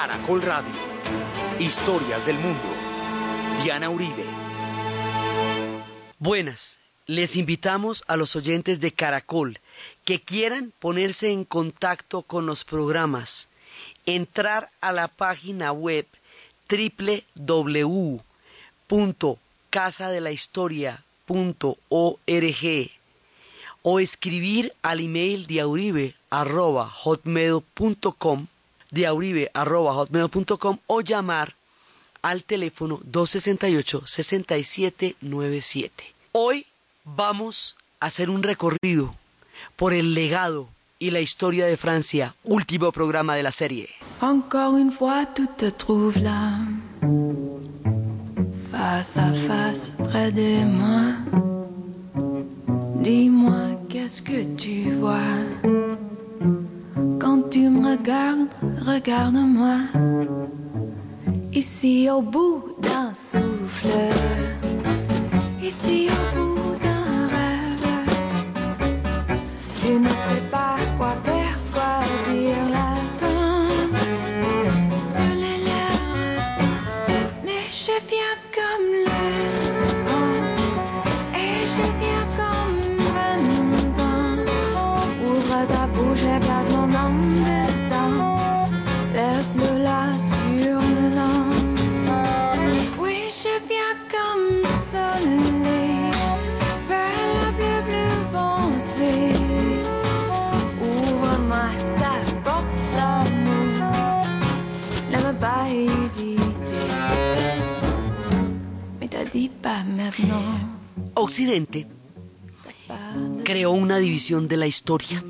Caracol Radio. Historias del mundo. Diana Uribe. Buenas. Les invitamos a los oyentes de Caracol que quieran ponerse en contacto con los programas, entrar a la página web www.casadelahistoria.org o escribir al email diauribe.hotmail.com diauribe.hotmail.com o llamar al teléfono 268-6797. Hoy vamos a hacer un recorrido por el legado y la historia de Francia, último programa de la serie. Encore une fois, tu te trouves là, face à face près de moi. Dis-moi, qu'est-ce que tu vois quand tu me regardes, regarde-moi. Ici au bout d'un souffle, ici au bout d'un rêve, tu ne sais pas quoi faire, Occidente creó una división de la historia.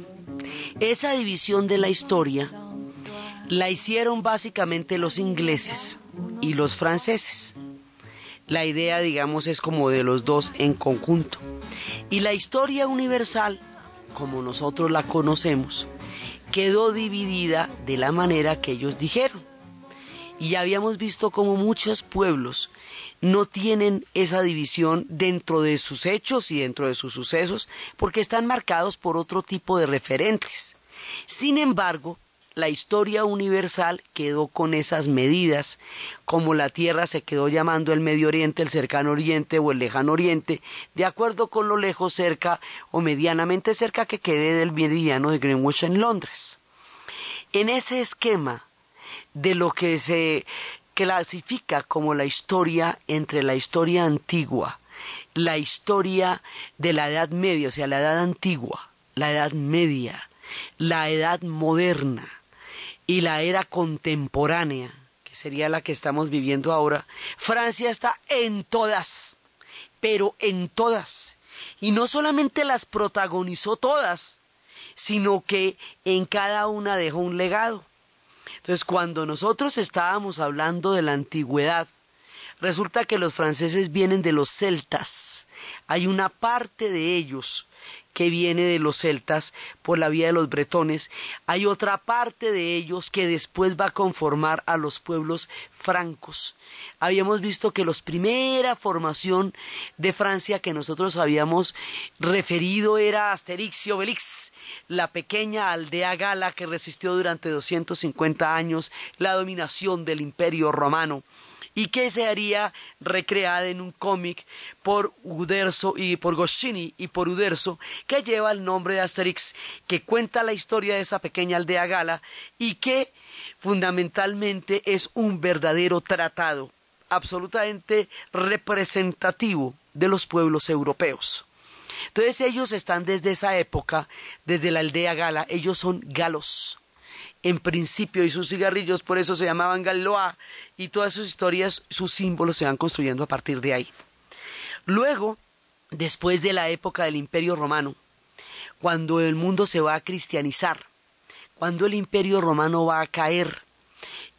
Esa división de la historia la hicieron básicamente los ingleses y los franceses. La idea, digamos, es como de los dos en conjunto. Y la historia universal, como nosotros la conocemos, quedó dividida de la manera que ellos dijeron. Y ya habíamos visto como muchos pueblos no tienen esa división dentro de sus hechos y dentro de sus sucesos porque están marcados por otro tipo de referentes. Sin embargo, la historia universal quedó con esas medidas, como la Tierra se quedó llamando el Medio Oriente, el Cercano Oriente o el Lejano Oriente, de acuerdo con lo lejos cerca o medianamente cerca que quede del meridiano de Greenwich en Londres. En ese esquema de lo que se clasifica como la historia entre la historia antigua, la historia de la Edad Media, o sea, la Edad Antigua, la Edad Media, la Edad Moderna y la era contemporánea, que sería la que estamos viviendo ahora, Francia está en todas, pero en todas. Y no solamente las protagonizó todas, sino que en cada una dejó un legado. Entonces, cuando nosotros estábamos hablando de la antigüedad, resulta que los franceses vienen de los celtas. Hay una parte de ellos que viene de los celtas por la vía de los bretones. Hay otra parte de ellos que después va a conformar a los pueblos francos. Habíamos visto que la primera formación de Francia que nosotros habíamos referido era Asterix y la pequeña aldea gala que resistió durante 250 años la dominación del imperio romano y que se haría recreada en un cómic por Uderzo y por Goscinny y por Uderzo que lleva el nombre de Asterix que cuenta la historia de esa pequeña aldea gala y que fundamentalmente es un verdadero tratado absolutamente representativo de los pueblos europeos. Entonces ellos están desde esa época, desde la aldea gala, ellos son galos en principio y sus cigarrillos por eso se llamaban Galois y todas sus historias, sus símbolos se van construyendo a partir de ahí. Luego, después de la época del Imperio Romano, cuando el mundo se va a cristianizar, cuando el Imperio Romano va a caer,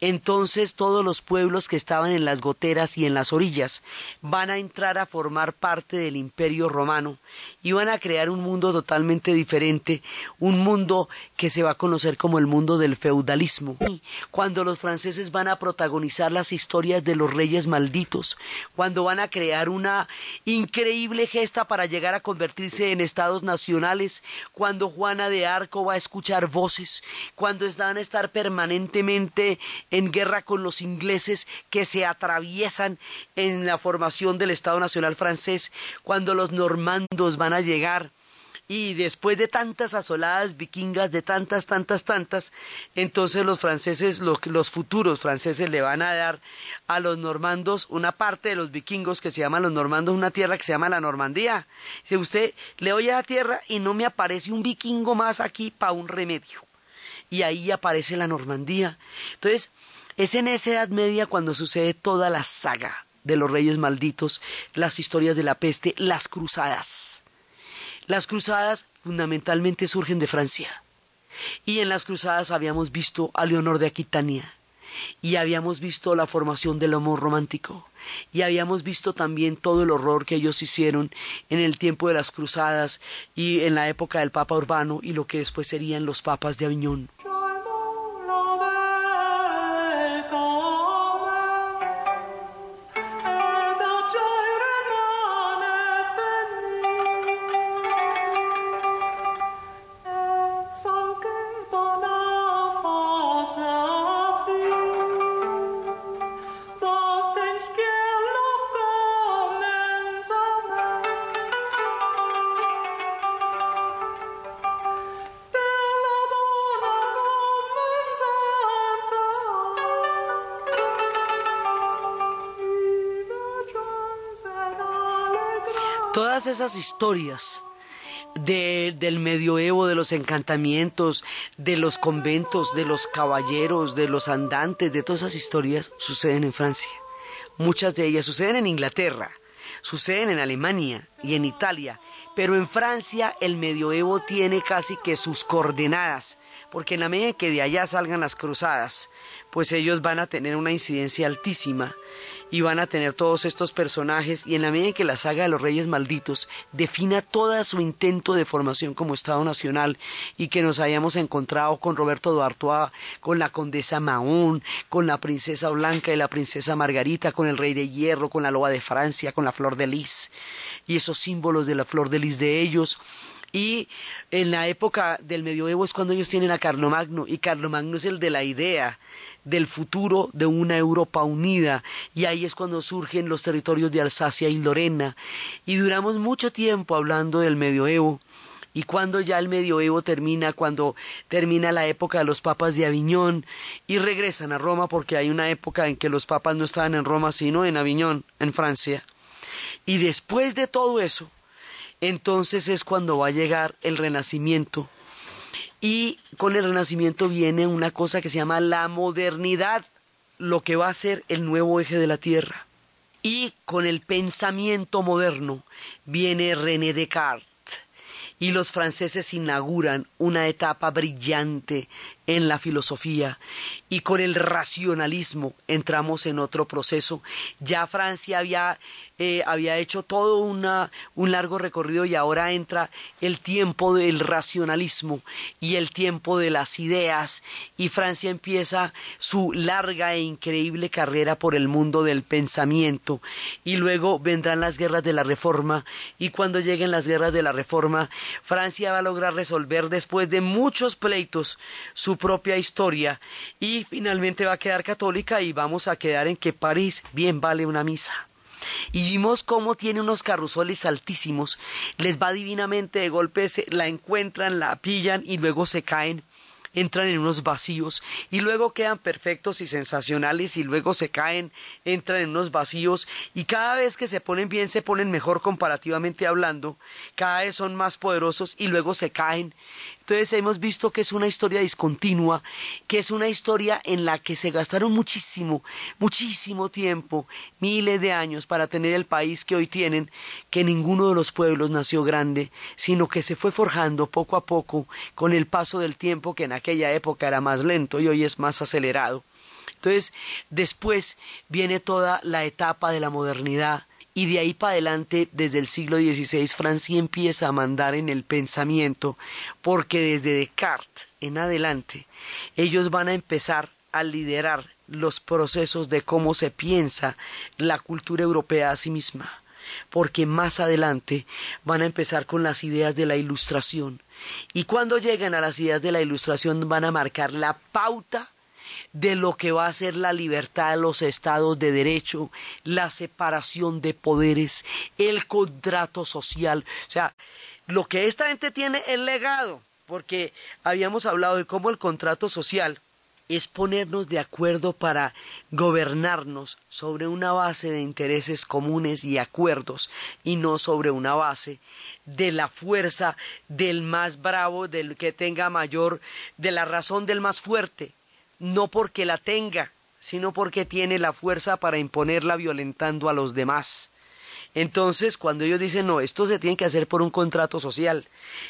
entonces todos los pueblos que estaban en las goteras y en las orillas van a entrar a formar parte del imperio romano y van a crear un mundo totalmente diferente, un mundo que se va a conocer como el mundo del feudalismo. Cuando los franceses van a protagonizar las historias de los reyes malditos, cuando van a crear una increíble gesta para llegar a convertirse en estados nacionales, cuando Juana de Arco va a escuchar voces, cuando van a estar permanentemente en guerra con los ingleses que se atraviesan en la formación del Estado Nacional francés, cuando los normandos van a llegar y después de tantas asoladas vikingas, de tantas, tantas, tantas, entonces los franceses, los, futuros franceses le van a dar a los normandos una parte de los vikingos que se llaman los normandos, una tierra que se llama la Normandía. Si usted le oye a la tierra y no me aparece un vikingo más aquí para un remedio. Y ahí aparece la Normandía. Entonces, es en esa Edad Media cuando sucede toda la saga de los reyes malditos, las historias de la peste, las cruzadas. Las cruzadas fundamentalmente surgen de Francia. Y en las cruzadas habíamos visto a Leonor de Aquitania, y habíamos visto la formación del amor romántico, y habíamos visto también todo el horror que ellos hicieron en el tiempo de las cruzadas y en la época del Papa Urbano y lo que después serían los papas de Aviñón. Historias del medioevo, de los encantamientos, de los conventos, de los caballeros, de los andantes, de todas esas historias suceden en Francia. Muchas de ellas suceden en Inglaterra, suceden en Alemania y en Italia, pero en Francia el medioevo tiene casi que sus coordenadas, porque en la medida que de allá salgan las cruzadas, pues ellos van a tener una incidencia altísima y van a tener todos estos personajes y en la medida en que la saga de los Reyes Malditos defina todo su intento de formación como Estado Nacional y que nos hayamos encontrado con Roberto d'Artois, con la condesa Mahón, con la princesa Blanca y la princesa Margarita, con el rey de hierro, con la loba de Francia, con la flor de lis y esos símbolos de la flor de lis de ellos y en la época del medioevo es cuando ellos tienen a Carlomagno, y Carlomagno es el de la idea del futuro de una Europa unida, y ahí es cuando surgen los territorios de Alsacia y Lorena, y duramos mucho tiempo hablando del medioevo, y cuando ya el medioevo termina, cuando termina la época de los papas de Aviñón y regresan a Roma, porque hay una época en que los papas no estaban en Roma, sino en Aviñón, en Francia. Y después de todo eso, entonces es cuando va a llegar el renacimiento. Y con el renacimiento viene una cosa que se llama la modernidad, lo que va a ser el nuevo eje de la Tierra. Y con el pensamiento moderno viene René Descartes. Y los franceses inauguran una etapa brillante en la filosofía y con el racionalismo entramos en otro proceso. Ya Francia había eh, había hecho todo una, un largo recorrido y ahora entra el tiempo del racionalismo y el tiempo de las ideas. Y Francia empieza su larga e increíble carrera por el mundo del pensamiento. Y luego vendrán las guerras de la reforma. Y cuando lleguen las guerras de la reforma Francia va a lograr resolver después de muchos pleitos su propia historia. Y finalmente va a quedar católica y vamos a quedar en que París bien vale una misa y vimos cómo tiene unos carrusoles altísimos, les va divinamente de golpe, la encuentran, la pillan y luego se caen entran en unos vacíos y luego quedan perfectos y sensacionales y luego se caen, entran en unos vacíos y cada vez que se ponen bien se ponen mejor comparativamente hablando, cada vez son más poderosos y luego se caen entonces hemos visto que es una historia discontinua, que es una historia en la que se gastaron muchísimo, muchísimo tiempo, miles de años para tener el país que hoy tienen, que ninguno de los pueblos nació grande, sino que se fue forjando poco a poco con el paso del tiempo que en aquella época era más lento y hoy es más acelerado. Entonces, después viene toda la etapa de la modernidad, y de ahí para adelante, desde el siglo XVI, Francia empieza a mandar en el pensamiento, porque desde Descartes en adelante, ellos van a empezar a liderar los procesos de cómo se piensa la cultura europea a sí misma, porque más adelante van a empezar con las ideas de la ilustración, y cuando lleguen a las ideas de la ilustración van a marcar la pauta de lo que va a ser la libertad de los estados de derecho, la separación de poderes, el contrato social. O sea, lo que esta gente tiene es legado, porque habíamos hablado de cómo el contrato social es ponernos de acuerdo para gobernarnos sobre una base de intereses comunes y acuerdos y no sobre una base de la fuerza del más bravo, del que tenga mayor, de la razón del más fuerte, no porque la tenga, sino porque tiene la fuerza para imponerla violentando a los demás. Entonces, cuando ellos dicen, no, esto se tiene que hacer por un contrato social.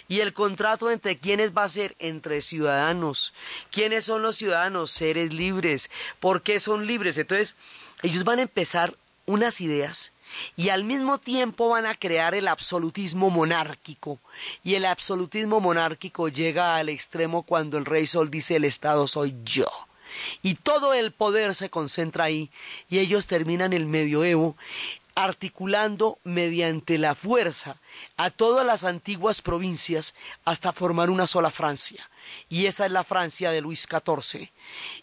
¿Y el contrato entre quiénes va a ser? Entre ciudadanos. ¿Quiénes son los ciudadanos? Seres libres. ¿Por qué son libres? Entonces, ellos van a empezar unas ideas y al mismo tiempo van a crear el absolutismo monárquico. Y el absolutismo monárquico llega al extremo cuando el rey Sol dice el Estado soy yo. Y todo el poder se concentra ahí y ellos terminan el medioevo articulando mediante la fuerza a todas las antiguas provincias hasta formar una sola Francia. Y esa es la Francia de Luis XIV.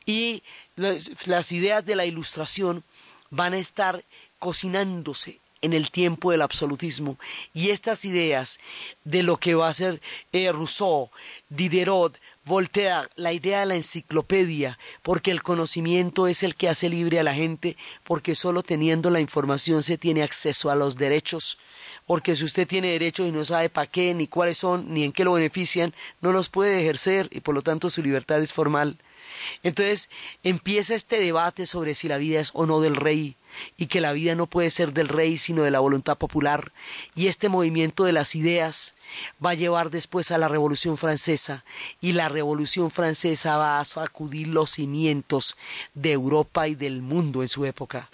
Y las ideas de la Ilustración van a estar cocinándose en el tiempo del absolutismo. Y estas ideas de lo que va a ser eh, Rousseau, Diderot, Voltaire, la idea de la enciclopedia, porque el conocimiento es el que hace libre a la gente, porque solo teniendo la información se tiene acceso a los derechos, porque si usted tiene derechos y no sabe para qué, ni cuáles son, ni en qué lo benefician, no los puede ejercer y por lo tanto su libertad es formal. Entonces empieza este debate sobre si la vida es o no del rey, y que la vida no puede ser del rey sino de la voluntad popular, y este movimiento de las ideas va a llevar después a la Revolución Francesa, y la Revolución Francesa va a sacudir los cimientos de Europa y del mundo en su época.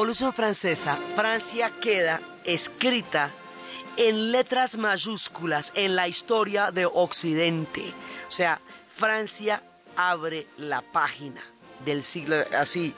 Revolución Francesa, Francia queda escrita en letras mayúsculas en la historia de Occidente. O sea, Francia abre la página del siglo así,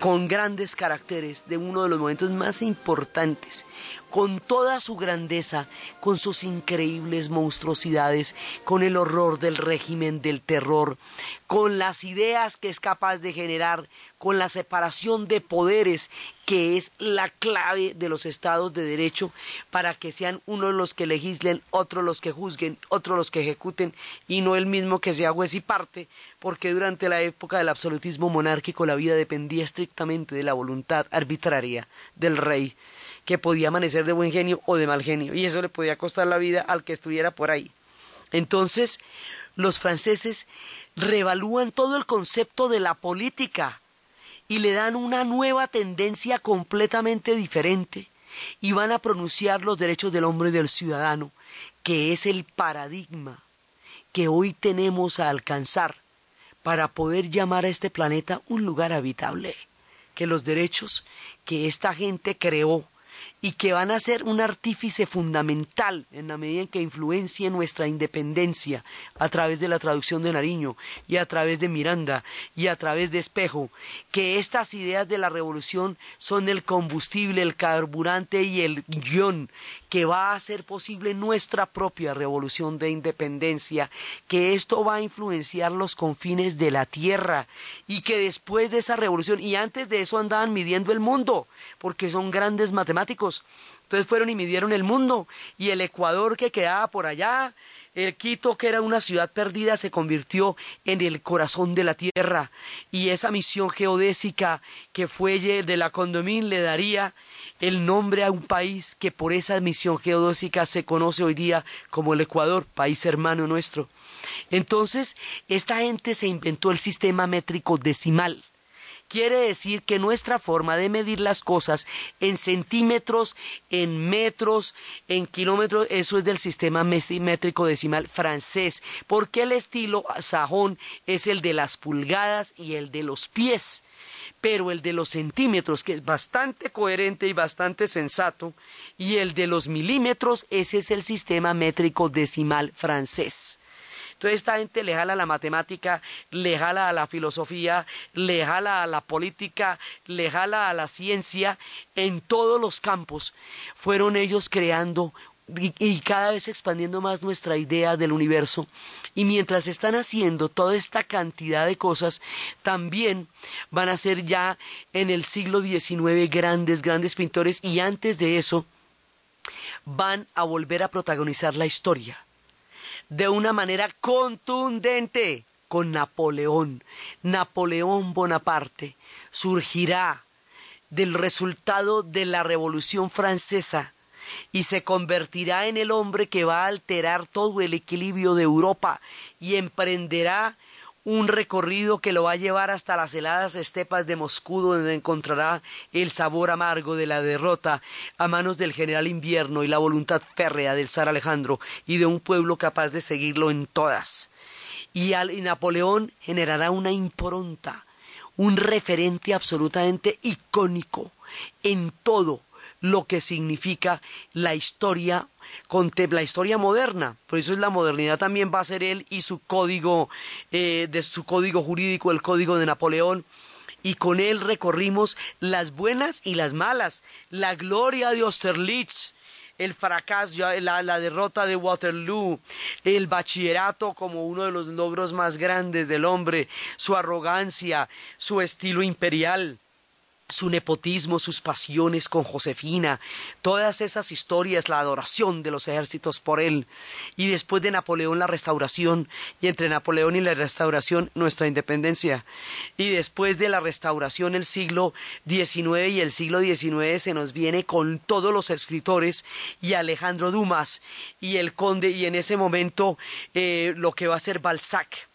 con grandes caracteres de uno de los momentos más importantes, con toda su grandeza, con sus increíbles monstruosidades, con el horror del régimen del terror, con las ideas que es capaz de generar, con la separación de poderes que es la clave de los estados de derecho para que sean unos los que legislen, otros los que juzguen, otros los que ejecuten y no el mismo que sea juez y parte, porque durante la época del absolutismo monárquico la vida dependía estrictamente de la voluntad arbitraria del rey que podía amanecer de buen genio o de mal genio y eso le podía costar la vida al que estuviera por ahí. Entonces, los franceses revalúan todo el concepto de la política y le dan una nueva tendencia completamente diferente y van a pronunciar los derechos del hombre y del ciudadano, que es el paradigma que hoy tenemos a alcanzar para poder llamar a este planeta un lugar habitable, que los derechos que esta gente creó y que van a ser un artífice fundamental en la medida en que influencie nuestra independencia a través de la traducción de Nariño y a través de Miranda y a través de Espejo, que estas ideas de la revolución son el combustible, el carburante y el guion que va a hacer posible nuestra propia revolución de independencia, que esto va a influenciar los confines de la tierra y que después de esa revolución y antes de eso andaban midiendo el mundo, porque son grandes matemáticos. Entonces fueron y midieron el mundo. Y el Ecuador que quedaba por allá, el Quito, que era una ciudad perdida, se convirtió en el corazón de la tierra. Y esa misión geodésica que fue de la Condomín le daría el nombre a un país que por esa misión geodésica se conoce hoy día como el Ecuador, país hermano nuestro. Entonces, esta gente se inventó el sistema métrico decimal quiere decir que nuestra forma de medir las cosas en centímetros, en metros, en kilómetros, eso es del sistema métrico decimal francés, porque el estilo sajón es el de las pulgadas y el de los pies pero el de los centímetros, que es bastante coherente y bastante sensato, y el de los milímetros, ese es el sistema métrico decimal francés. Entonces esta gente le jala a la matemática, le jala a la filosofía, le jala a la política, le jala a la ciencia, en todos los campos. Fueron ellos creando y, cada vez expandiendo más nuestra idea del universo. Y mientras están haciendo toda esta cantidad de cosas, también van a ser ya en el siglo XIX grandes, grandes pintores. Y antes de eso van a volver a protagonizar la historia de una manera contundente con Napoleón. Napoleón Bonaparte surgirá del resultado de la Revolución Francesa y se convertirá en el hombre que va a alterar todo el equilibrio de Europa y emprenderá un recorrido que lo va a llevar hasta las heladas estepas de Moscú, donde encontrará el sabor amargo de la derrota a manos del general invierno y la voluntad férrea del zar Alejandro y de un pueblo capaz de seguirlo en todas. Y, Napoleón generará una impronta, un referente absolutamente icónico en todo lo que significa la historia la historia moderna. Por eso es la modernidad también va a ser él y su código, eh, de su código jurídico, el código de Napoleón. Y con él recorrimos las buenas y las malas, la gloria de Austerlitz, el fracaso, la, derrota de Waterloo, el bachillerato como uno de los logros más grandes del hombre, su arrogancia, su estilo imperial su nepotismo, sus pasiones con Josefina, todas esas historias, la adoración de los ejércitos por él, y después de Napoleón la restauración, y entre Napoleón y la restauración nuestra independencia, y después de la restauración el siglo XIX y el siglo XIX se nos viene con todos los escritores y Alejandro Dumas y el conde, y en ese momento eh, lo que va a ser Balzac,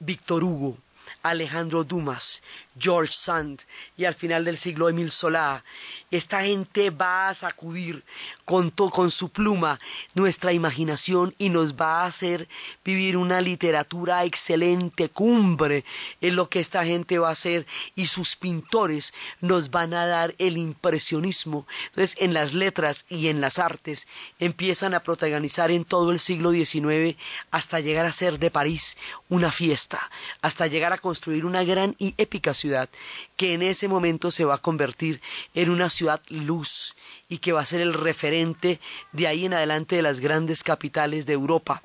Víctor Hugo, Alejandro Dumas, George Sand y al final del siglo Emil Solá. Esta gente va a sacudir con, con su pluma nuestra imaginación y nos va a hacer vivir una literatura excelente, cumbre en lo que esta gente va a hacer y sus pintores nos van a dar el impresionismo. Entonces, en las letras y en las artes empiezan a protagonizar en todo el siglo XIX hasta llegar a ser de París una fiesta, hasta llegar a construir una gran y épica ciudad que en ese momento se va a convertir en una ciudad luz y que va a ser el referente de ahí en adelante de las grandes capitales de Europa.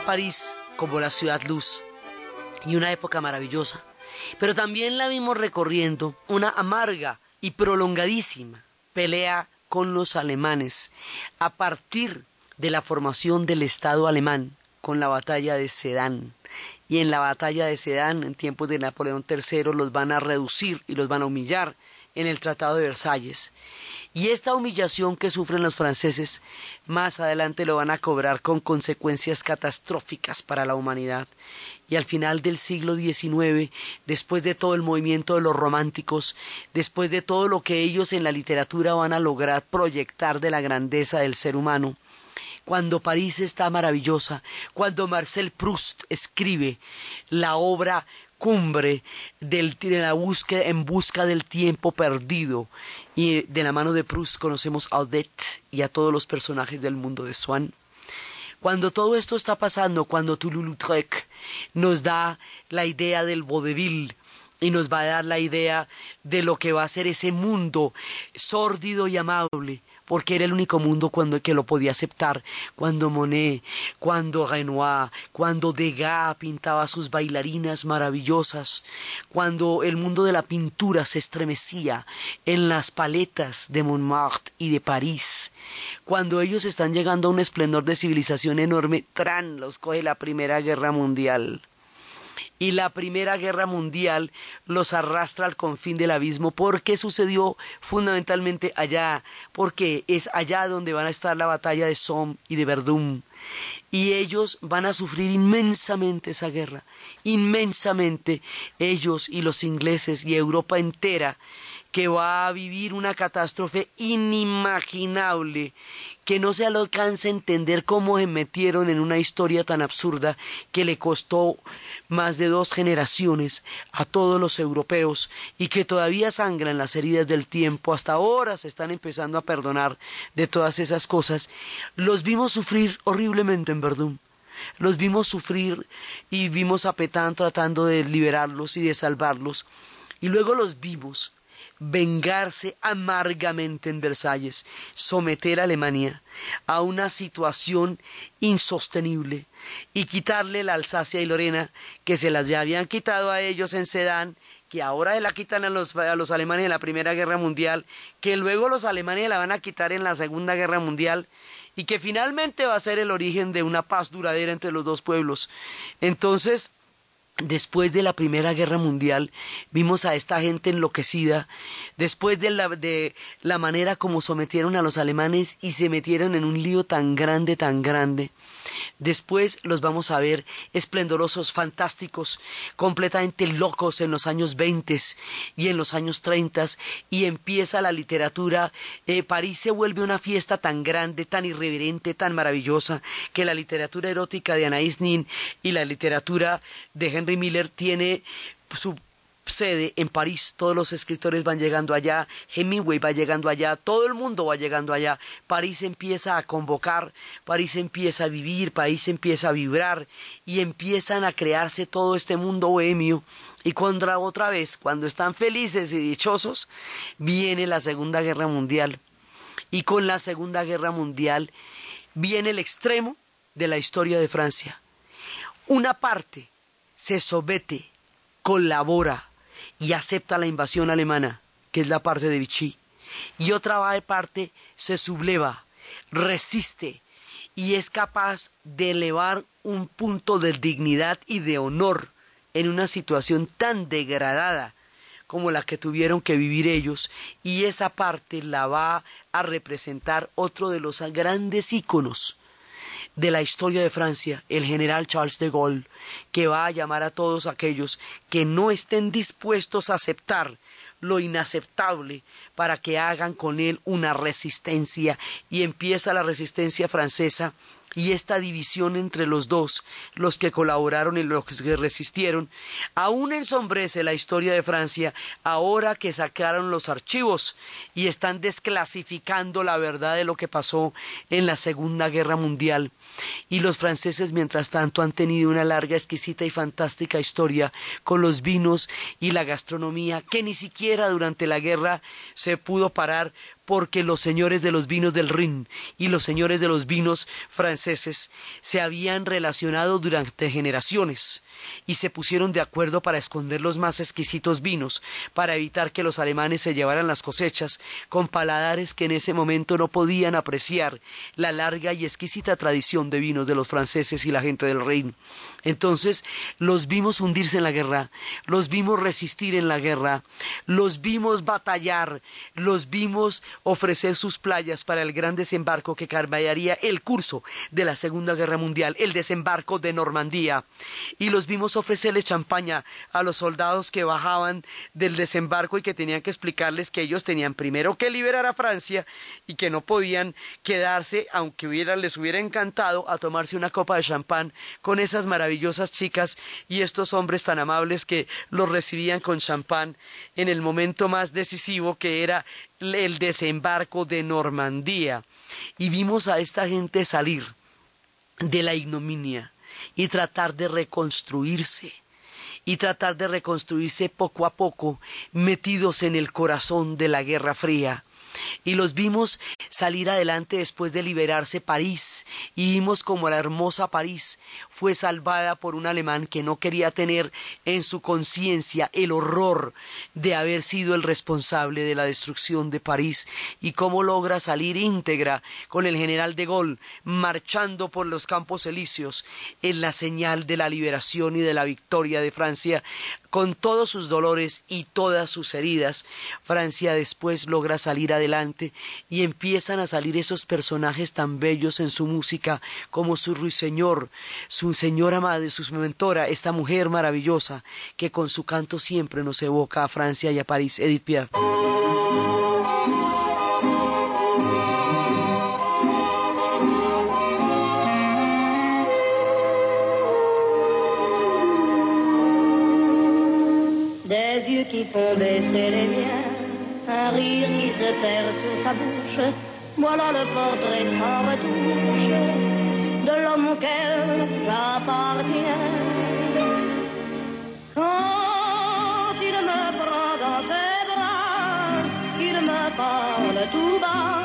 París como la ciudad luz y una época maravillosa, pero también la vimos recorriendo una amarga y prolongadísima pelea con los alemanes a partir de la formación del Estado alemán con la batalla de Sedán. Y en la batalla de Sedán, en tiempos de Napoleón III, los van a reducir y los van a humillar en el Tratado de Versalles. Y esta humillación que sufren los franceses más adelante lo van a cobrar con consecuencias catastróficas para la humanidad. Y al final del siglo XIX, después de todo el movimiento de los románticos, después de todo lo que ellos en la literatura van a lograr proyectar de la grandeza del ser humano, cuando París está maravillosa, cuando Marcel Proust escribe la obra cumbre de la búsqueda, en busca del tiempo perdido. Y de la mano de Proust conocemos a Odette y a todos los personajes del mundo de Swann. Cuando todo esto está pasando, cuando Toulouse-Lautrec nos da la idea del vodevil, y nos va a dar la idea de lo que va a ser ese mundo sórdido y amable, porque era el único mundo cuando, que lo podía aceptar, cuando Monet, cuando Renoir, cuando Degas pintaba sus bailarinas maravillosas, cuando el mundo de la pintura se estremecía en las paletas de Montmartre y de París, cuando ellos están llegando a un esplendor de civilización enorme, tran los coge la Primera Guerra Mundial y la Primera Guerra Mundial los arrastra al confín del abismo. ¿Por qué sucedió fundamentalmente allá? Porque es allá donde van a estar la batalla de Somme y de Verdún. Y ellos van a sufrir inmensamente esa guerra, inmensamente ellos y los ingleses y Europa entera que va a vivir una catástrofe inimaginable, que no se alcanza a entender cómo se metieron en una historia tan absurda que le costó más de dos generaciones a todos los europeos y que todavía sangran las heridas del tiempo, hasta ahora se están empezando a perdonar de todas esas cosas, los vimos sufrir horriblemente en Verdún. Los vimos sufrir y vimos a Petán tratando de liberarlos y de salvarlos. Y luego los vimos vengarse amargamente en Versalles, someter a Alemania a una situación insostenible y quitarle la Alsacia y Lorena que se las ya habían quitado a ellos en Sedán, que ahora se la quitan a los, a los alemanes en la Primera Guerra Mundial, que luego los alemanes la van a quitar en la Segunda Guerra Mundial y que finalmente va a ser el origen de una paz duradera entre los dos pueblos. Entonces, Después de la Primera Guerra Mundial vimos a esta gente enloquecida, después de la, de la manera como sometieron a los alemanes y se metieron en un lío tan grande, tan grande. Después los vamos a ver esplendorosos, fantásticos, completamente locos en los años 20 y en los años 30 y empieza la literatura. Eh, París se vuelve una fiesta tan grande, tan irreverente, tan maravillosa, que la literatura erótica de Anaïs Nin y la literatura de Henry Miller tiene su sede en París, todos los escritores van llegando allá, Hemingway va llegando allá, todo el mundo va llegando allá, París empieza a convocar, París empieza a vivir, París empieza a vibrar y empiezan a crearse todo este mundo bohemio. Y cuando otra vez, cuando están felices y dichosos, viene la Segunda Guerra Mundial. Y con la Segunda Guerra Mundial viene el extremo de la historia de Francia. Una parte se somete, colabora, y acepta la invasión alemana, que es la parte de Vichy, y otra parte se subleva, resiste y es capaz de elevar un punto de dignidad y de honor en una situación tan degradada como la que tuvieron que vivir ellos, y esa parte la va a representar otro de los grandes íconos de la historia de Francia, el general Charles de Gaulle, que va a llamar a todos aquellos que no estén dispuestos a aceptar lo inaceptable para que hagan con él una resistencia. Y empieza la resistencia francesa y esta división entre los dos, los que colaboraron y los que resistieron, aún ensombrece la historia de Francia ahora que sacaron los archivos y están desclasificando la verdad de lo que pasó en la Segunda Guerra Mundial. Y los franceses, mientras tanto, han tenido una larga, exquisita y fantástica historia con los vinos y la gastronomía que ni siquiera durante la guerra se pudo parar porque los señores de los vinos del Rin y los señores de los vinos franceses se habían relacionado durante generaciones y se pusieron de acuerdo para esconder los más exquisitos vinos, para evitar que los alemanes se llevaran las cosechas con paladares que en ese momento no podían apreciar la larga y exquisita tradición de vinos de los franceses y la gente del reino. Entonces los vimos hundirse en la guerra, los vimos resistir en la guerra, los vimos batallar, los vimos ofrecer sus playas para el gran desembarco que cambiaría el curso de la Segunda Guerra Mundial, el desembarco de Normandía, y los vimos ofrecerle champaña a los soldados que bajaban del desembarco y que tenían que explicarles que ellos tenían primero que liberar a Francia y que no podían quedarse, aunque les hubiera encantado, a tomarse una copa de champán con esas maravillosas chicas y estos hombres tan amables que los recibían con champán en el momento más decisivo que era el desembarco de Normandía. Y vimos a esta gente salir de la ignominia y tratar de reconstruirse y tratar de reconstruirse poco a poco, metidos en el corazón de la Guerra Fría y los vimos salir adelante después de liberarse París. Y vimos como la hermosa París fue salvada por un alemán que no quería tener en su conciencia el horror de haber sido el responsable de la destrucción de París. Y cómo logra salir íntegra con el general de Gaulle marchando por los campos elíseos en la señal de la liberación y de la victoria de Francia con todos sus dolores y todas sus heridas, Francia después logra salir adelante y empiezan a salir esos personajes tan bellos en su música como su ruiseñor, su señora madre, su mentora, esta mujer maravillosa que con su canto siempre nos evoca a Francia y a París, Edith Piaf. Perd sur sa bouche, voilà le portrait sans retouche. De l'homme auquel j'appartiens. Quand il me prend dans ses bras, qu'il me parle tout bas,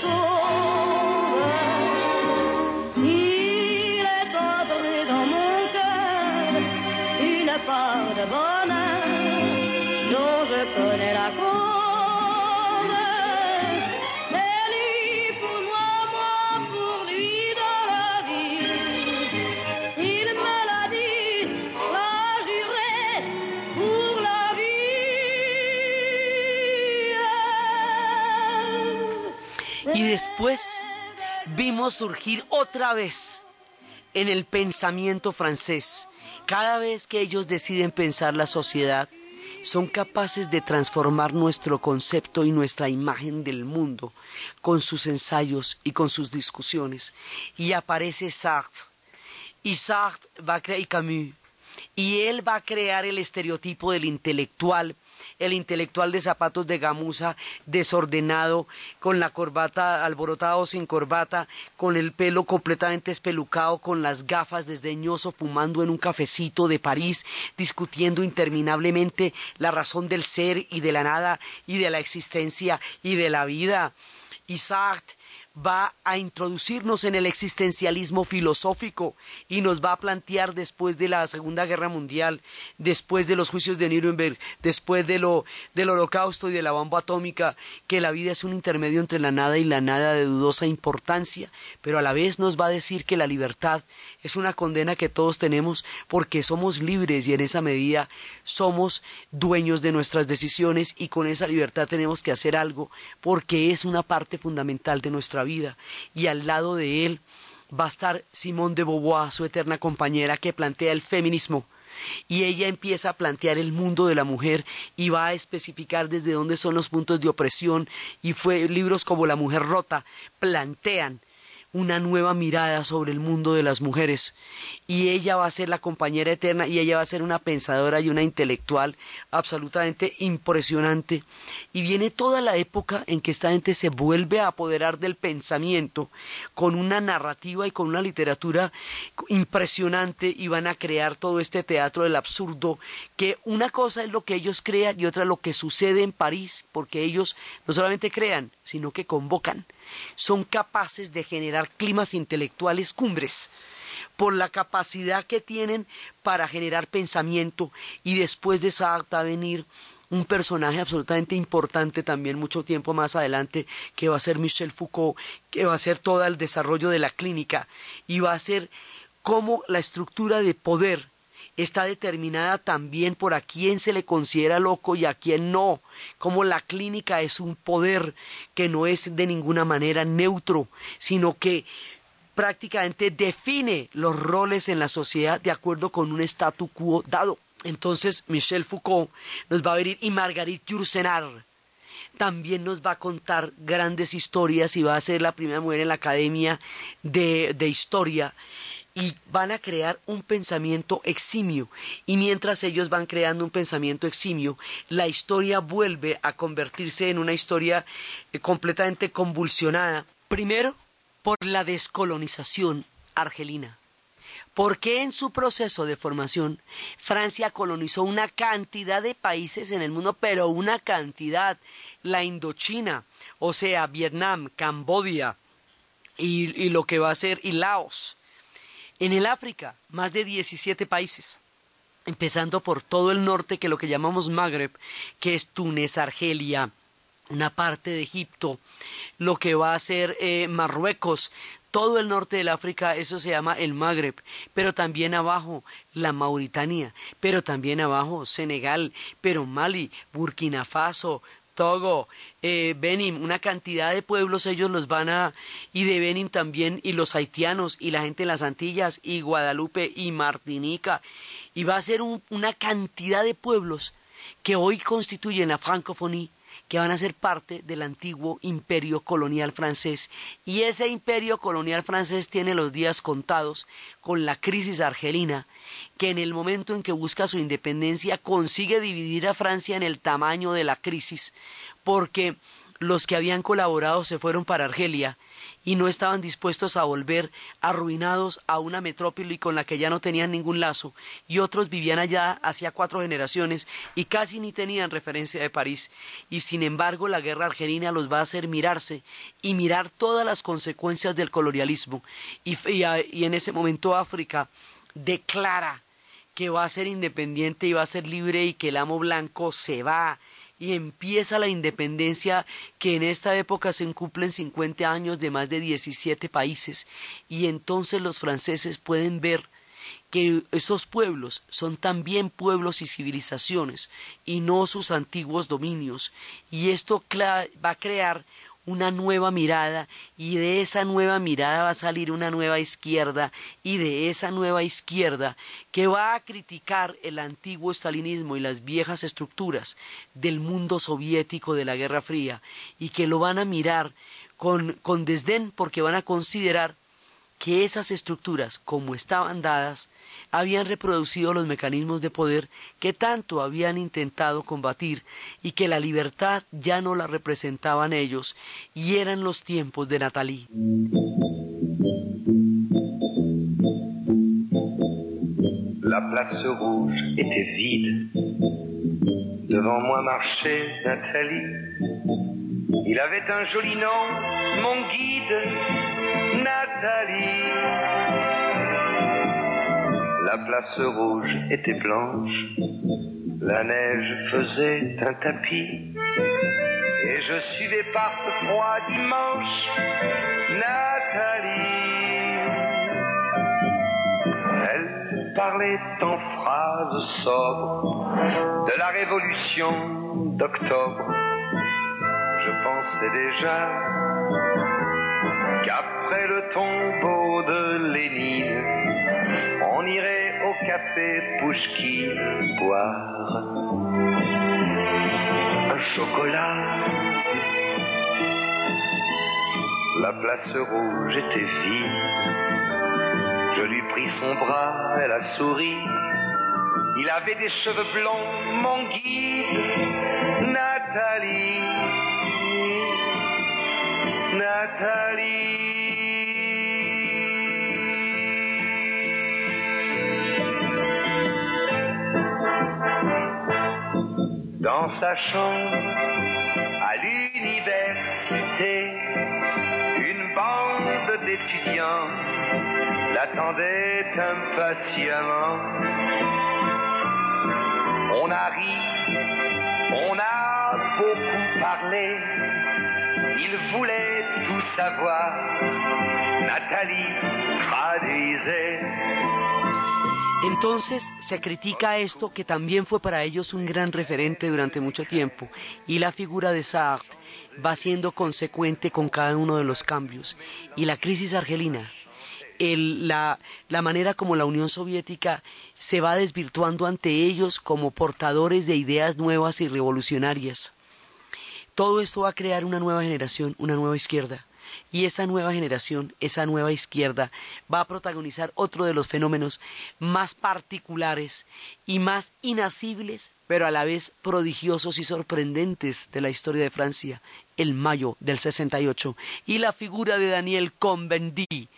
chose. Il est entré dans mon cœur une part de bonheur surgir otra vez en el pensamiento francés. Cada vez que ellos deciden pensar la sociedad, son capaces de transformar nuestro concepto y nuestra imagen del mundo con sus ensayos y con sus discusiones. Y aparece Sartre. Y Sartre va a crear Camus. Y él va a crear el estereotipo del intelectual el intelectual de zapatos de gamuza, desordenado, con la corbata alborotado sin corbata, con el pelo completamente espelucado, con las gafas desdeñoso, fumando en un cafecito de París, discutiendo interminablemente la razón del ser y de la nada y de la existencia y de la vida. Isaac va a introducirnos en el existencialismo filosófico y nos va a plantear después de la Segunda Guerra Mundial, después de los juicios de Nuremberg, después de lo, del holocausto y de la bomba atómica, que la vida es un intermedio entre la nada y la nada de dudosa importancia, pero a la vez nos va a decir que la libertad es una condena que todos tenemos porque somos libres y en esa medida somos dueños de nuestras decisiones y con esa libertad tenemos que hacer algo porque es una parte fundamental de nuestra vida vida y al lado de él va a estar Simone de Beauvoir, su eterna compañera, que plantea el feminismo. Y ella empieza a plantear el mundo de la mujer y va a especificar desde dónde son los puntos de opresión y fue libros como La mujer rota plantean una nueva mirada sobre el mundo de las mujeres. Y ella va a ser la compañera eterna y ella va a ser una pensadora y una intelectual absolutamente impresionante. Y viene toda la época en que esta gente se vuelve a apoderar del pensamiento con una narrativa y con una literatura impresionante y van a crear todo este teatro del absurdo que una cosa es lo que ellos crean y otra lo que sucede en París porque ellos no solamente crean sino que convocan son capaces de generar climas intelectuales cumbres por la capacidad que tienen para generar pensamiento y después de esa acta venir un personaje absolutamente importante también mucho tiempo más adelante que va a ser Michel Foucault, que va a ser todo el desarrollo de la clínica y va a ser cómo la estructura de poder está determinada también por a quién se le considera loco y a quién no, como la clínica es un poder que no es de ninguna manera neutro, sino que prácticamente define los roles en la sociedad de acuerdo con un statu quo dado. Entonces Michel Foucault nos va a venir y Marguerite Yourcenar también nos va a contar grandes historias y va a ser la primera mujer en la Academia de, de Historia y van a crear un pensamiento eximio. Y mientras ellos van creando un pensamiento eximio, la historia vuelve a convertirse en una historia eh, completamente convulsionada. Primero, por la descolonización argelina. Porque en su proceso de formación Francia colonizó una cantidad de países en el mundo, pero una cantidad, la Indochina, o sea, Vietnam, Cambodia y, y lo que va a ser y Laos, en el África, más de 17 países, empezando por todo el norte, que lo que llamamos Magreb, que es Túnez, Argelia, una parte de Egipto, lo que va a ser eh, Marruecos, todo el norte del África, eso se llama el Magreb, pero también abajo la Mauritania, pero también abajo Senegal, pero Mali, Burkina Faso, Togo, eh, Benin, una cantidad de pueblos ellos los van a, y de Benin también, y los haitianos, y la gente en las Antillas, y Guadalupe, y Martinica, y va a ser una cantidad de pueblos que hoy constituyen la francofonía que van a ser parte del antiguo imperio colonial francés. Y ese imperio colonial francés tiene los días contados con la crisis argelina, que en el momento en que busca su independencia consigue dividir a Francia en el tamaño de la crisis, porque los que habían colaborado se fueron para Argelia y no estaban dispuestos a volver arruinados a una metrópoli con la que ya no tenían ningún lazo, y otros vivían allá hacía cuatro generaciones y casi ni tenían referencia de París, y sin embargo la guerra argelina los va a hacer mirarse y mirar todas las consecuencias del colonialismo, y, y en ese momento África declara que va a ser independiente y va a ser libre y que el amo blanco se va y empieza la independencia que en esta época se cumplen 50 años de más de 17 países. Y entonces los franceses pueden ver que esos pueblos son también pueblos y civilizaciones y no sus antiguos dominios. Y esto va a crear una nueva mirada y de esa nueva mirada va a salir una nueva izquierda y de esa nueva izquierda que va a criticar el antiguo estalinismo y las viejas estructuras del mundo soviético de la Guerra Fría y que lo van a mirar con, con desdén porque van a considerar que esas estructuras, como estaban dadas, habían reproducido los mecanismos de poder que tanto habían intentado combatir y que la libertad ya no la representaban ellos y eran los tiempos de Nathalie. La place rouge était vide. Devant moi marchait Nathalie. Il avait un joli nom, mon guide, Nathalie. La place rouge était blanche, la neige faisait un tapis, et je suivais par ce froid dimanche Nathalie. Elle parlait en phrases sobres de la révolution d'octobre. Je pensais déjà qu'après le tombeau de Lénine, on irait au café Pouchki boire un chocolat. La place rouge était vide. Je lui pris son bras, elle a souri. Il avait des cheveux blonds, mon guide, Nathalie. Dans sa chambre à l'université, une bande d'étudiants l'attendait impatiemment. On a ri, on a beaucoup parlé, il voulait tout savoir. Nathalie Entonces se critica esto que también fue para ellos un gran referente durante mucho tiempo y la figura de Sartre va siendo consecuente con cada uno de los cambios y la crisis argelina. la manera como la Unión Soviética se va desvirtuando ante ellos como portadores de ideas nuevas y revolucionarias. Todo esto va a crear una nueva generación, una nueva izquierda, Y esa nueva generación, esa nueva izquierda, va a protagonizar otro de los fenómenos más particulares y más inasibles, pero a la vez prodigiosos y sorprendentes de la historia de Francia, el mayo del 68. Y la figura de Daniel Cohn-Bendit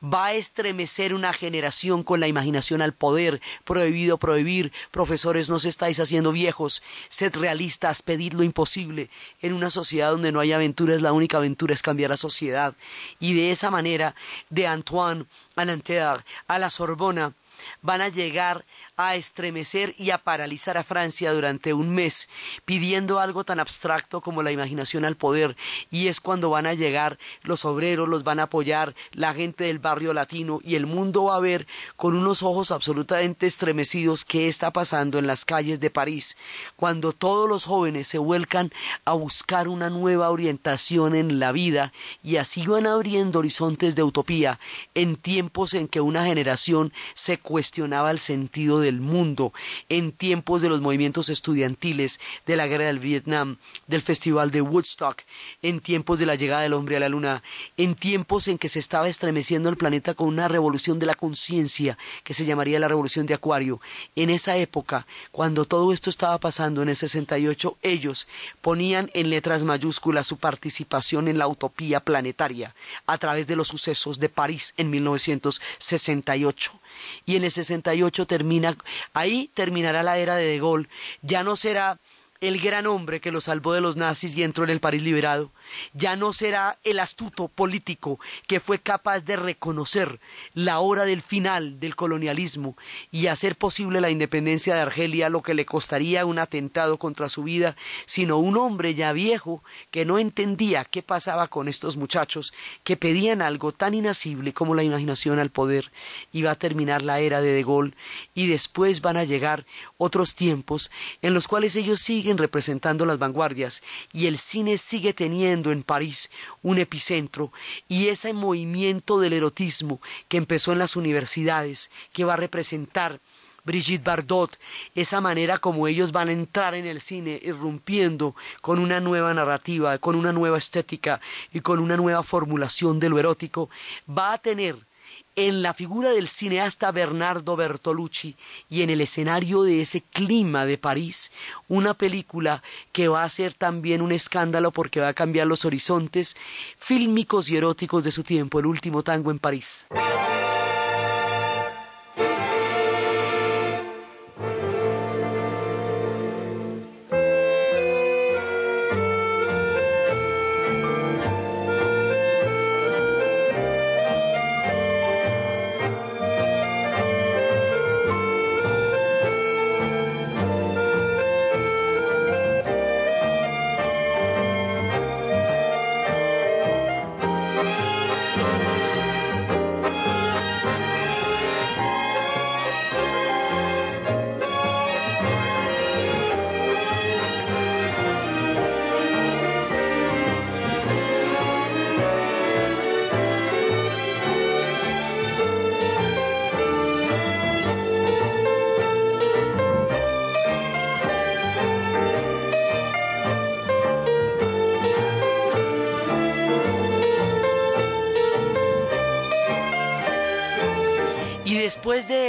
va a estremecer una generación con la imaginación al poder, prohibido prohibir, profesores no se estáis haciendo viejos, sed realistas, pedid lo imposible, en una sociedad donde no hay aventuras, la única aventura es cambiar la sociedad, y de esa manera, de Antoine a Nanterre a la Sorbona, van a llegar a estremecer y a paralizar a Francia durante un mes, pidiendo algo tan abstracto como la imaginación al poder, y es cuando van a llegar los obreros, los van a apoyar, la gente del barrio latino, y el mundo va a ver con unos ojos absolutamente estremecidos qué está pasando en las calles de París, cuando todos los jóvenes se vuelcan a buscar una nueva orientación en la vida, y así van abriendo horizontes de utopía en tiempos en que una generación se cuestionaba el sentido del mundo, en tiempos de los movimientos estudiantiles, de la guerra del Vietnam, del festival de Woodstock, en tiempos de la llegada del hombre a la luna, en tiempos en que se estaba estremeciendo el planeta con una revolución de la conciencia que se llamaría la revolución de Acuario. En esa época, cuando todo esto estaba pasando en el 68, ellos ponían en letras mayúsculas su participación en la utopía planetaria a través de los sucesos de París en 1968 y en el 68 termina, ahí terminará la era de De Gaulle, ya no será el gran hombre que lo salvó de los nazis y entró en el París liberado, ya no será el astuto político que fue capaz de reconocer la hora del final del colonialismo y hacer posible la independencia de Argelia, lo que le costaría un atentado contra su vida, sino un hombre ya viejo que no entendía qué pasaba con estos muchachos que pedían algo tan inasible como la imaginación al poder. Va a terminar la era de De Gaulle y después van a llegar otros tiempos en los cuales ellos siguen representando las vanguardias y el cine sigue teniendo en París un epicentro y ese movimiento del erotismo que empezó en las universidades, que va a representar Brigitte Bardot, esa manera como ellos van a entrar en el cine, irrumpiendo con una nueva narrativa, con una nueva estética y con una nueva formulación de lo erótico, va a tener en la figura del cineasta Bernardo Bertolucci y en el escenario de ese clima de París, una película que va a ser también un escándalo porque va a cambiar los horizontes fílmicos y eróticos de su tiempo, el último tango en París.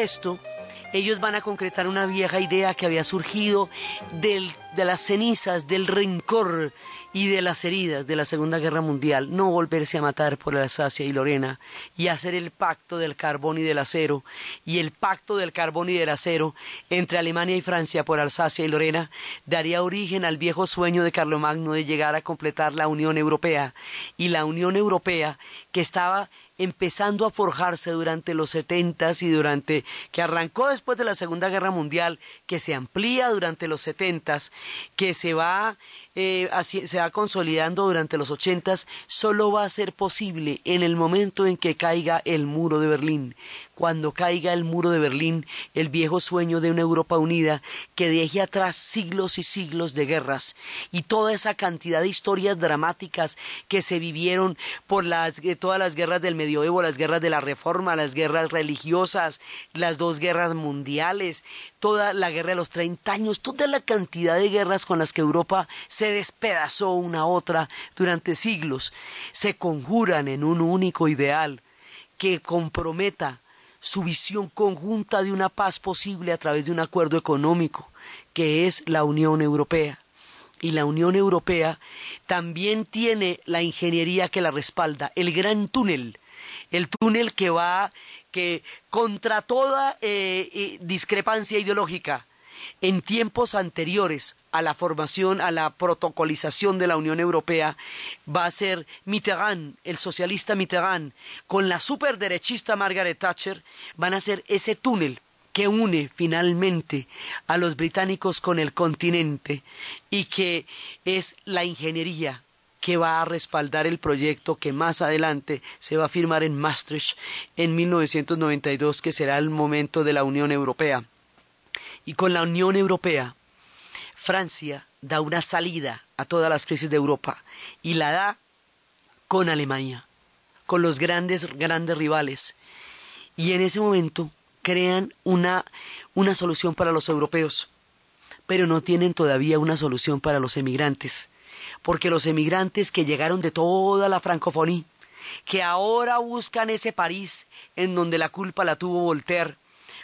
Esto, ellos van a concretar una vieja idea que había surgido de las cenizas, del rencor y de las heridas de la Segunda Guerra Mundial, no volverse a matar por Alsacia y Lorena y hacer el pacto del carbón y del acero y el pacto del carbón y del acero entre Alemania y Francia por Alsacia y Lorena daría origen al viejo sueño de Carlomagno de llegar a completar la Unión Europea y la Unión Europea que estaba empezando a forjarse durante los setentas y durante que arrancó después de la Segunda Guerra Mundial, que se amplía durante los setentas, que se va eh, se va consolidando durante los ochentas, solo va a ser posible en el momento en que caiga el muro de Berlín, cuando caiga el muro de Berlín, el viejo sueño de una Europa unida que deje atrás siglos y siglos de guerras y toda esa cantidad de historias dramáticas que se vivieron por las, eh, todas las guerras del medioevo, las guerras de la reforma, las guerras religiosas, las dos guerras mundiales, toda la guerra de los 30 años, toda la cantidad de guerras con las que Europa se despedazó una a otra durante siglos, se conjuran en un único ideal que comprometa su visión conjunta de una paz posible a través de un acuerdo económico, que es la Unión Europea. Y la Unión Europea también tiene la ingeniería que la respalda, el gran túnel, el túnel que va que contra toda eh, eh, discrepancia ideológica en tiempos anteriores a la formación, a la protocolización de la Unión Europea, va a ser Mitterrand, el socialista Mitterrand, con la superderechista Margaret Thatcher, van a ser ese túnel que une finalmente a los británicos con el continente y que es la ingeniería que va a respaldar el proyecto que más adelante se va a firmar en Maastricht en 1992, que será el momento de la Unión Europea. Y con la Unión Europea, Francia da una salida a todas las crisis de Europa y la da con Alemania, con los grandes, grandes rivales. Y en ese momento crean una, una solución para los europeos, pero no tienen todavía una solución para los emigrantes, porque los emigrantes que llegaron de toda la francofonía, que ahora buscan ese París en donde la culpa la tuvo Voltaire,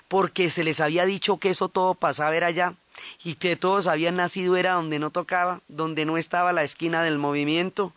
porque se les había dicho que eso todo pasaba era allá y que todos habían nacido era donde no tocaba, donde no estaba la esquina del movimiento.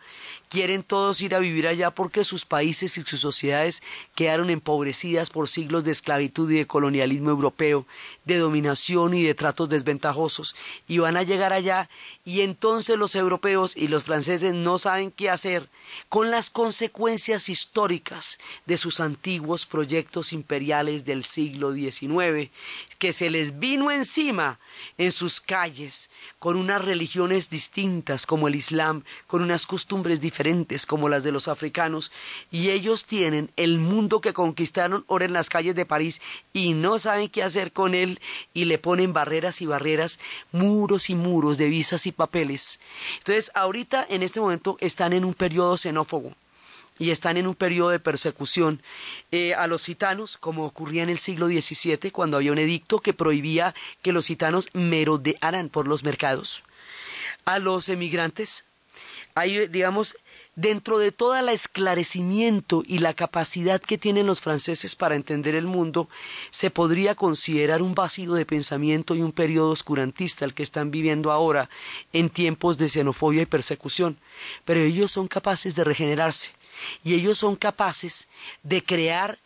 Quieren todos ir a vivir allá porque sus países y sus sociedades quedaron empobrecidas por siglos de esclavitud y de colonialismo europeo, de dominación y de tratos desventajosos, y van a llegar allá y entonces los europeos y los franceses no saben qué hacer con las consecuencias históricas de sus antiguos proyectos imperiales del siglo XIX, que se les vino encima en sus calles, con unas religiones distintas como el Islam, con unas costumbres diferentes, como las de los africanos y ellos tienen el mundo que conquistaron ahora en las calles de París y no saben qué hacer con él y le ponen barreras y barreras, muros y muros de visas y papeles. Entonces, ahorita en este momento están en un periodo xenófobo y están en un periodo de persecución eh, a los gitanos, como ocurría en el siglo XVII, cuando había un edicto que prohibía que los gitanos merodearan por los mercados. A los emigrantes, hay, digamos, dentro de todo el esclarecimiento y la capacidad que tienen los franceses para entender el mundo, se podría considerar un vacío de pensamiento y un periodo oscurantista el que están viviendo ahora en tiempos de xenofobia y persecución. Pero ellos son capaces de regenerarse y ellos son capaces de crear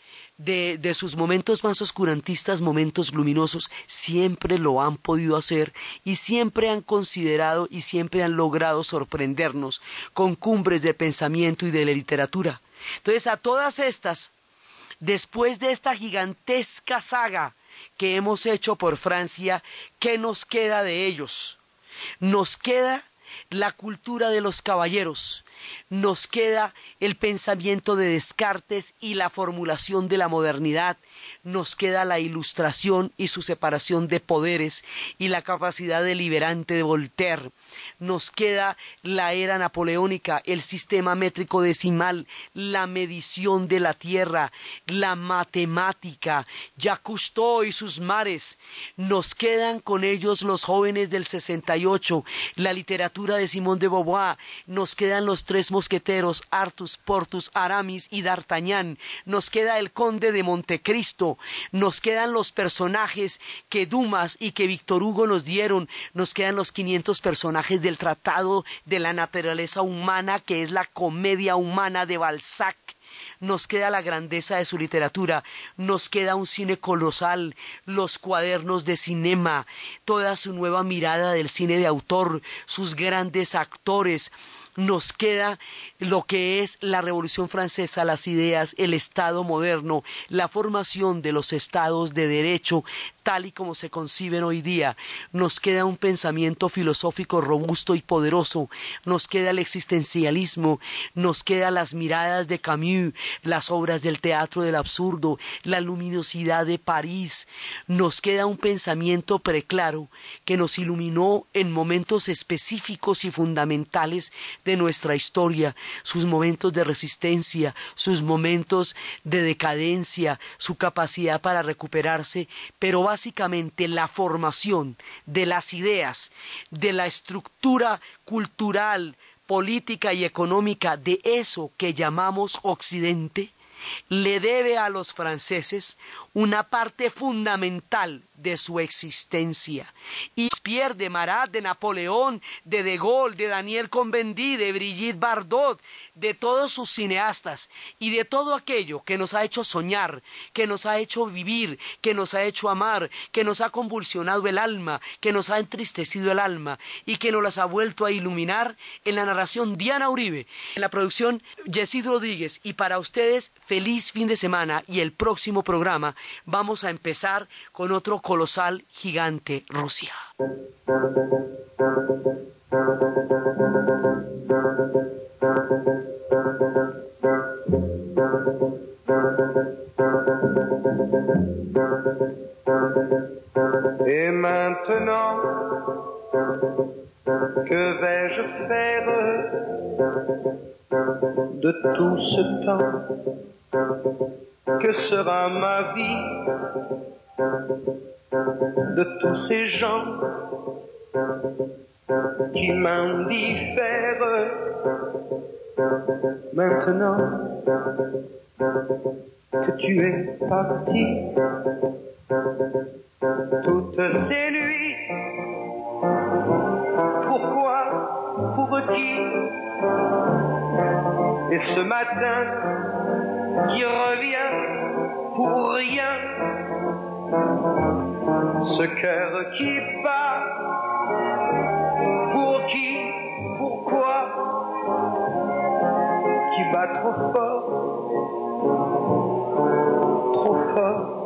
de, sus momentos más oscurantistas, momentos luminosos, siempre lo han podido hacer y siempre han considerado y siempre han logrado sorprendernos con cumbres de pensamiento y de la literatura. Entonces, a todas estas, después de esta gigantesca saga que hemos hecho por Francia, ¿qué nos queda de ellos? Nos queda la cultura de los caballeros, nos queda el pensamiento de Descartes y la formulación de la modernidad, nos queda la ilustración y su separación de poderes y la capacidad deliberante de Voltaire, nos queda la era napoleónica, el sistema métrico decimal, la medición de la tierra, la matemática, Jacques Cousteau y sus mares, nos quedan con ellos los jóvenes del 68, la literatura de Simón de Beauvoir, nos quedan los tres mosqueteros, Artus, Portus, Aramis y D'Artagnan, nos queda el conde de Montecristo, nos quedan los personajes que Dumas y que Víctor Hugo nos dieron, nos quedan los 500 personajes del Tratado de la Naturaleza Humana, que es la comedia humana de Balzac, nos queda la grandeza de su literatura, nos queda un cine colosal, los cuadernos de cinema, toda su nueva mirada del cine de autor, sus grandes actores, nos queda lo que es la Revolución Francesa, las ideas, el Estado moderno, la formación de los estados de derecho, tal y como se conciben hoy día. Nos queda un pensamiento filosófico robusto y poderoso, nos queda el existencialismo, nos queda las miradas de Camus, las obras del teatro del absurdo, la luminosidad de París, nos queda un pensamiento preclaro que nos iluminó en momentos específicos y fundamentales de nuestra historia, sus momentos de resistencia, sus momentos de decadencia, su capacidad para recuperarse, pero básicamente la formación de las ideas, de la estructura cultural, política y económica de eso que llamamos Occidente, le debe a los franceses una parte fundamental de su existencia. Y Pierre de Marat, de Napoleón, de De Gaulle, de Daniel Convendí, de Brigitte Bardot, de todos sus cineastas y de todo aquello que nos ha hecho soñar, que nos ha hecho vivir, que nos ha hecho amar, que nos ha convulsionado el alma, que nos ha entristecido el alma y que nos las ha vuelto a iluminar en la narración Diana Uribe, en la producción Yesid Rodríguez y para ustedes feliz fin de semana y el próximo programa vamos a empezar con otro colosal gigante, Rusia. Et maintenant, que vais-je faire de tout ce temps Que sera ma vie de tous ces gens qui m'indiffèrent. Maintenant que tu es parti toutes ces nuits pourquoi pour qui et ce matin qui revient pour rien? Ce cœur qui bat, pour qui, pourquoi, qui bat trop fort, trop fort?